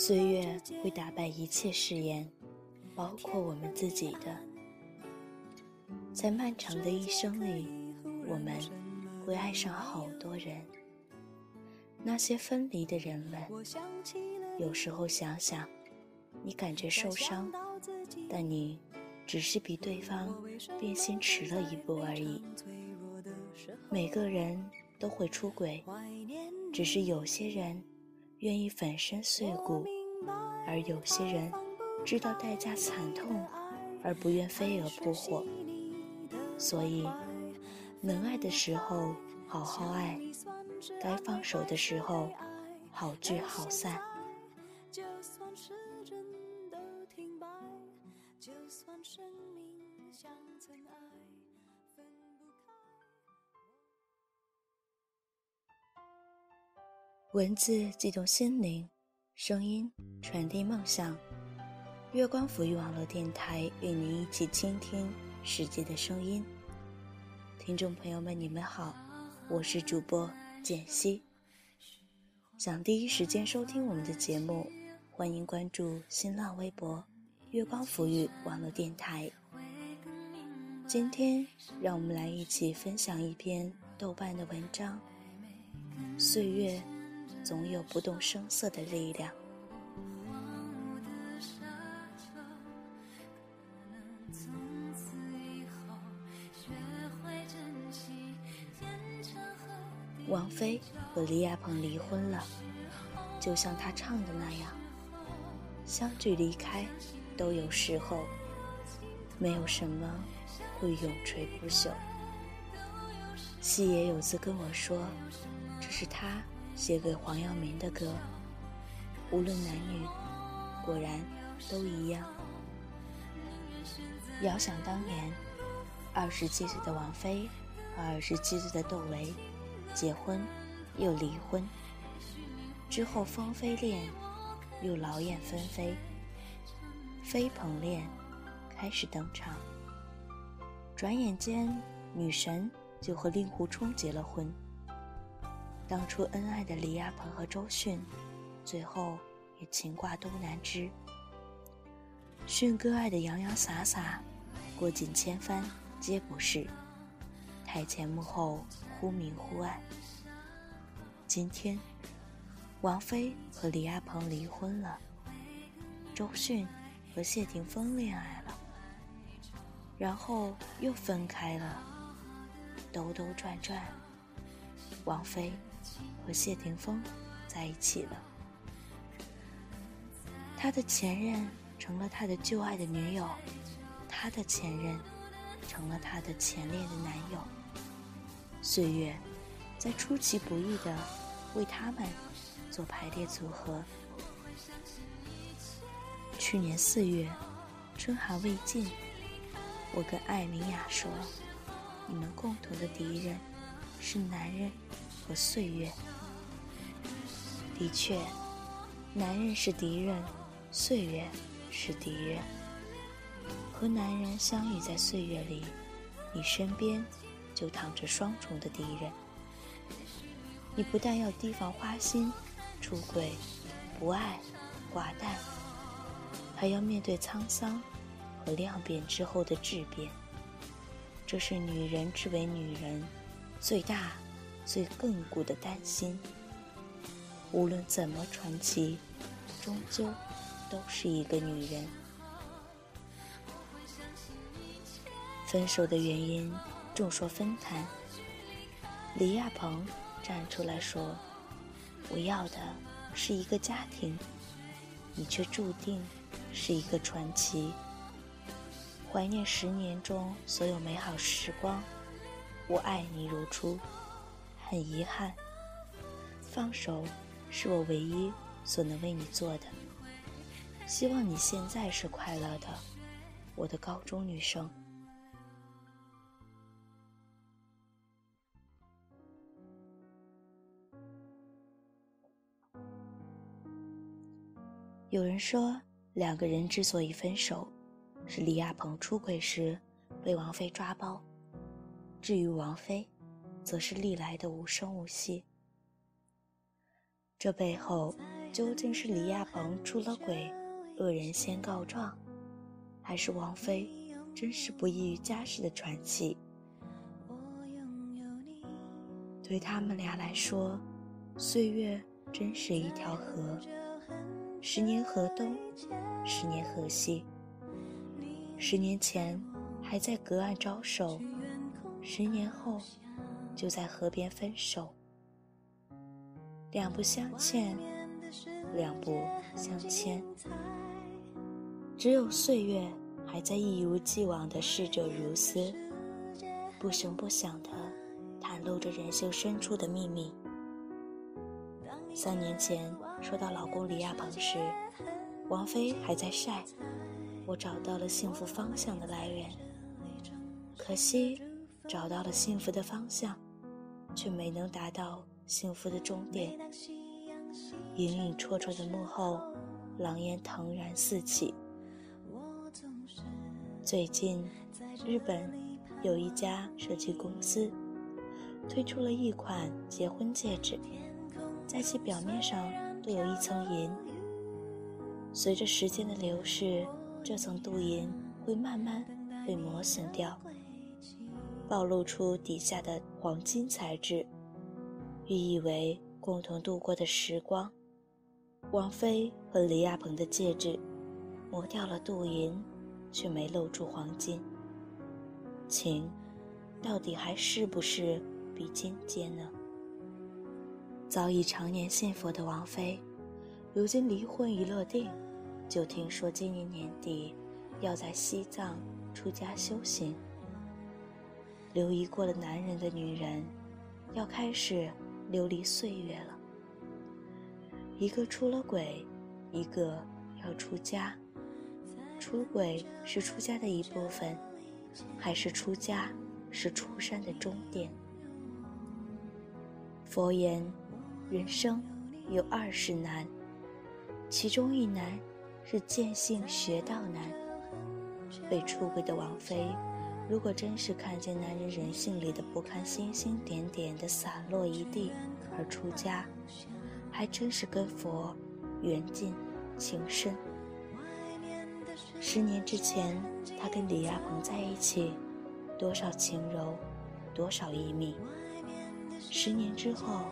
岁月会打败一切誓言，包括我们自己的。在漫长的一生里，我们会爱上好多人。那些分离的人们，有时候想想，你感觉受伤，但你只是比对方变心迟了一步而已。每个人都会出轨，只是有些人愿意粉身碎骨，而有些人知道代价惨痛而不愿飞蛾扑火。所以，能爱的时候好好爱，该放手的时候好聚好散。文字激动心灵，声音传递梦想。月光抚育网络电台与您一起倾听。世界的声音，听众朋友们，你们好，我是主播简溪。想第一时间收听我们的节目，欢迎关注新浪微博“月光抚育网络电台”。今天，让我们来一起分享一篇豆瓣的文章：岁月总有不动声色的力量。王菲和李亚鹏离婚了，就像他唱的那样，相聚离开都有时候，没有什么会永垂不朽。西野有次跟我说，这是他写给黄耀明的歌，无论男女，果然都一样。遥想当年，二十七岁的王菲和二十七岁的窦唯。结婚，又离婚，之后芳菲恋，又劳燕分飞，飞鹏恋开始登场。转眼间，女神就和令狐冲结了婚。当初恩爱的李亚鹏和周迅，最后也情挂东南枝。迅哥爱的洋洋洒洒，过尽千帆皆不是。台前幕后，忽明忽暗。今天，王菲和李亚鹏离婚了，周迅和谢霆锋恋爱了，然后又分开了。兜兜转转，王菲和谢霆锋在一起了。他的前任成了他的旧爱的女友，他的前任成了他的前恋的男友。岁月，在出其不意的为他们做排列组合。去年四月，春寒未尽，我跟艾明雅说：“你们共同的敌人是男人和岁月。”的确，男人是敌人，岁月是敌人。和男人相遇在岁月里，你身边。就躺着双重的敌人，你不但要提防花心、出轨、不爱、寡淡，还要面对沧桑和量变之后的质变。这是女人之为女人最大、最亘古的担心。无论怎么传奇，终究都是一个女人。分手的原因。众说纷纭，李亚鹏站出来说：“我要的是一个家庭，你却注定是一个传奇。怀念十年中所有美好时光，我爱你如初。很遗憾，放手是我唯一所能为你做的。希望你现在是快乐的，我的高中女生。”有人说，两个人之所以分手，是李亚鹏出轨时被王菲抓包；至于王菲，则是历来的无声无息。这背后究竟是李亚鹏出了轨，恶人先告状，还是王菲真是不异于家世的传奇？对他们俩来说，岁月真是一条河，十年河东，十年河西。十年前还在隔岸招手，十年后就在河边分手。两不相欠，两不相牵。只有岁月还在一如既往的逝者如斯，不声不响的。袒露着人性深处的秘密。三年前说到老公李亚鹏时，王菲还在晒：“我找到了幸福方向的来源。”可惜，找到了幸福的方向，却没能达到幸福的终点。隐隐绰绰的幕后，狼烟腾然四起。最近，日本有一家设计公司。推出了一款结婚戒指，在其表面上镀有一层银。随着时间的流逝，这层镀银会慢慢被磨损掉，暴露出底下的黄金材质，寓意为共同度过的时光。王菲和李亚鹏的戒指，磨掉了镀银，却没露出黄金。情，到底还是不是？比金坚呢？早已常年信佛的王菲，如今离婚一落定，就听说今年年底要在西藏出家修行。流离过了男人的女人，要开始流离岁月了。一个出了轨，一个要出家。出轨是出家的一部分，还是出家是出山的终点？佛言，人生有二十难，其中一难是见性学道难。被出轨的王妃，如果真是看见男人人性里的不堪星星点点的散落一地而出家，还真是跟佛缘尽情深。十年之前，他跟李亚鹏在一起，多少情柔，多少意密。十年之后，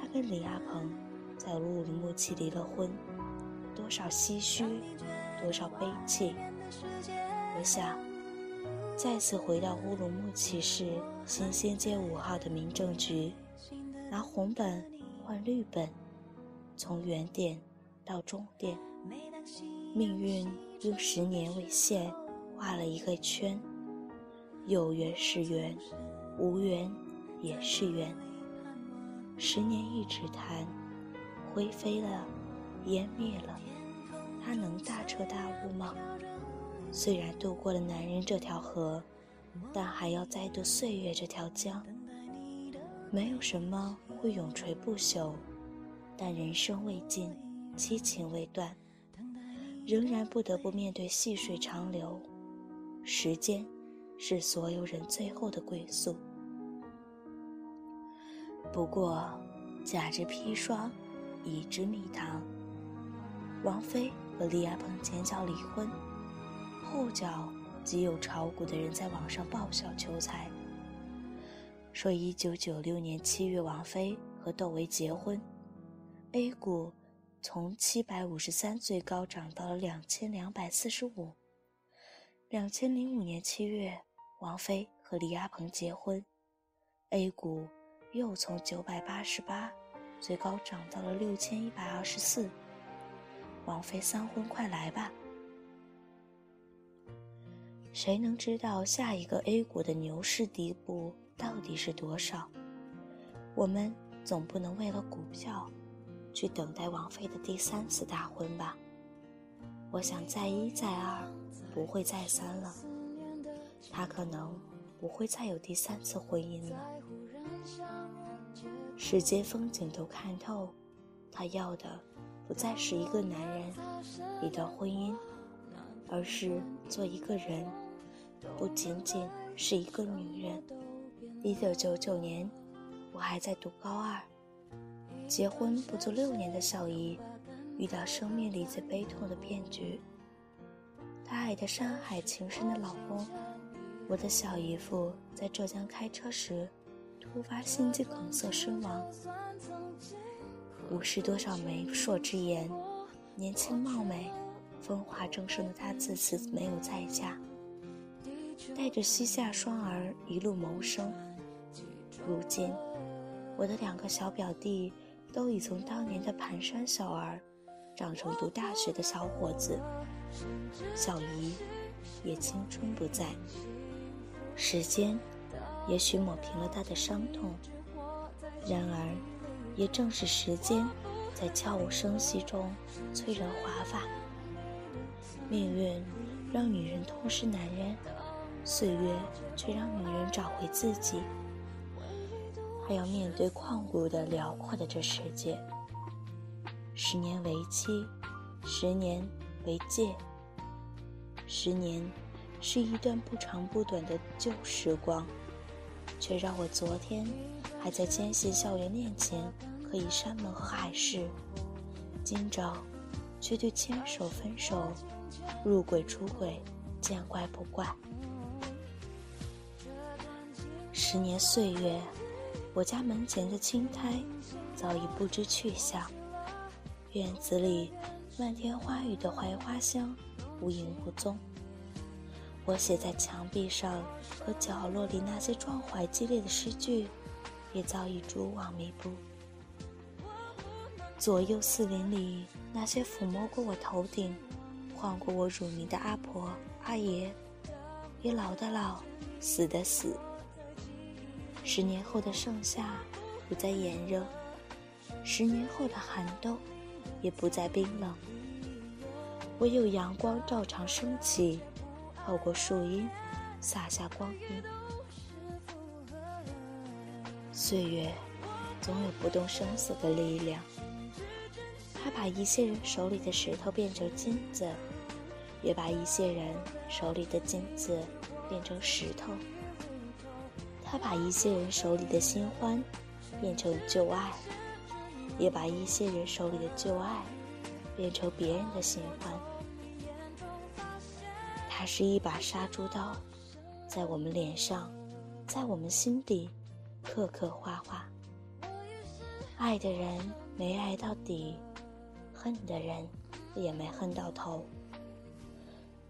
他跟李亚鹏在乌鲁木齐离了婚，多少唏嘘，多少悲戚。我想，再次回到乌鲁木齐市新仙街五号的民政局，拿红本换绿本，从原点到终点，命运用十年为线画了一个圈，有缘是缘，无缘也是缘。十年一指弹，灰飞了，烟灭了，他能大彻大悟吗？虽然渡过了男人这条河，但还要再渡岁月这条江。没有什么会永垂不朽，但人生未尽，七情未断，仍然不得不面对细水长流。时间，是所有人最后的归宿。不过，甲之砒霜，乙之蜜糖。王菲和李亚鹏前脚离婚，后脚即有炒股的人在网上爆笑求财，说一九九六年七月王菲和窦唯结婚，A 股从七百五十三最高涨到了两千两百四十五。两千零五年七月，王菲和李亚鹏结婚，A 股。又从九百八十八最高涨到了六千一百二十四。王菲三婚快来吧！谁能知道下一个 A 股的牛市底部到底是多少？我们总不能为了股票去等待王菲的第三次大婚吧？我想再一再二不会再三了，她可能不会再有第三次婚姻了。世间风景都看透，他要的不再是一个男人、一段婚姻，而是做一个人，不仅仅是一个女人。一九九九年，我还在读高二，结婚不足六年的小姨，遇到生命里最悲痛的骗局。她爱的山海情深的老公，我的小姨夫在浙江开车时突发心肌梗塞身亡。五十多少媒妁之言，年轻貌美、风华正盛的他自此没有再嫁，带着膝下双儿一路谋生。如今，我的两个小表弟都已从当年的蹒跚小儿，长成读大学的小伙子。小姨也青春不在，时间也许抹平了她的伤痛。然而，也正是时间，在悄无声息中催人华发。命运让女人痛失男人，岁月却让女人找回自己。还要面对旷古的辽阔的这世界。十年为期，十年为界。十年是一段不长不短的旧时光，却让我昨天还在坚信校园恋情可以山盟海誓，今朝却对牵手分手、入轨出轨见怪不怪。十年岁月。我家门前的青苔早已不知去向，院子里漫天花雨的槐花香无影无踪。我写在墙壁上和角落里那些壮怀激烈的诗句，也早已蛛网密布。左右四邻里那些抚摸过我头顶、唤过我乳名的阿婆阿爷，也老的老，死的死。十年后的盛夏不再炎热，十年后的寒冬也不再冰冷。唯有阳光照常升起，透过树荫洒下光晕。岁月总有不动声色的力量，他把一些人手里的石头变成金子，也把一些人手里的金子变成石头。他把一些人手里的新欢变成旧爱，也把一些人手里的旧爱变成别人的新欢。他是一把杀猪刀，在我们脸上，在我们心底，刻刻画画。爱的人没爱到底，恨的人也没恨到头。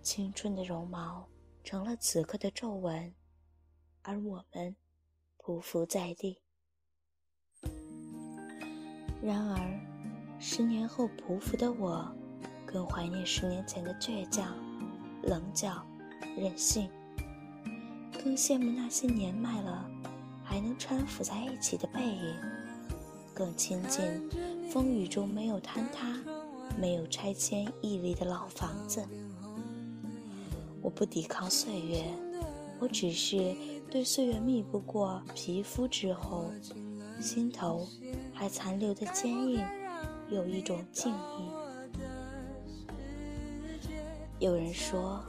青春的绒毛成了此刻的皱纹。而我们匍匐在地。然而，十年后匍匐的我，更怀念十年前的倔强、棱角、任性，更羡慕那些年迈了还能搀扶在一起的背影，更亲近风雨中没有坍塌、没有拆迁屹立的老房子。我不抵抗岁月，我只是。对岁月密不过皮肤之后，心头还残留的坚硬，有一种敬意。有人说，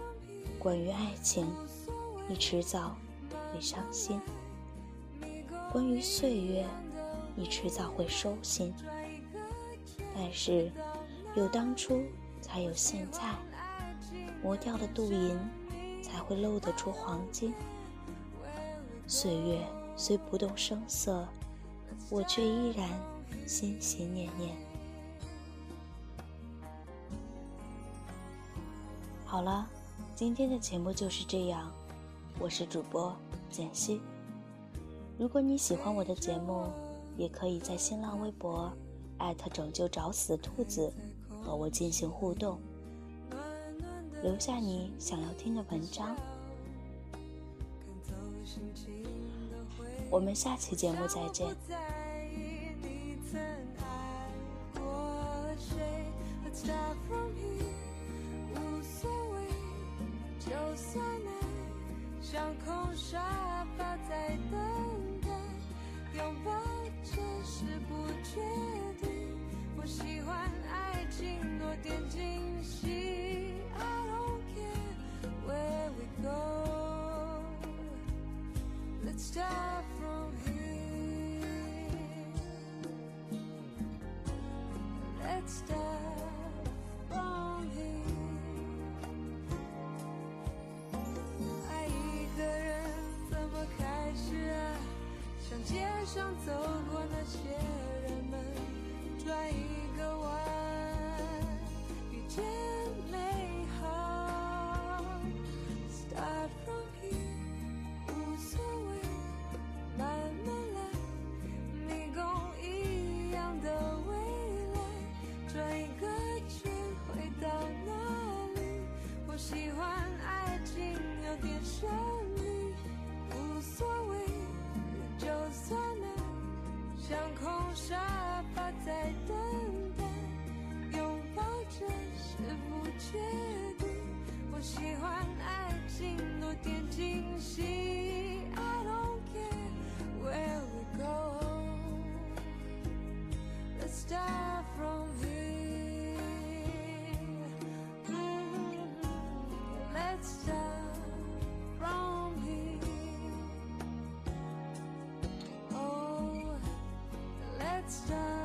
关于爱情，你迟早会伤心；关于岁月，你迟早会收心。但是，有当初才有现在，磨掉了镀银，才会露得出黄金。岁月虽不动声色，我却依然心心念念。好了，今天的节目就是这样，我是主播简溪。如果你喜欢我的节目，也可以在新浪微博拯救找死的兔子和我进行互动，留下你想要听的文章。我们下期节目再见。拥抱真实不确定我喜欢爱情多点惊喜 i don't care where we go let's start from here let's start 想走 it's.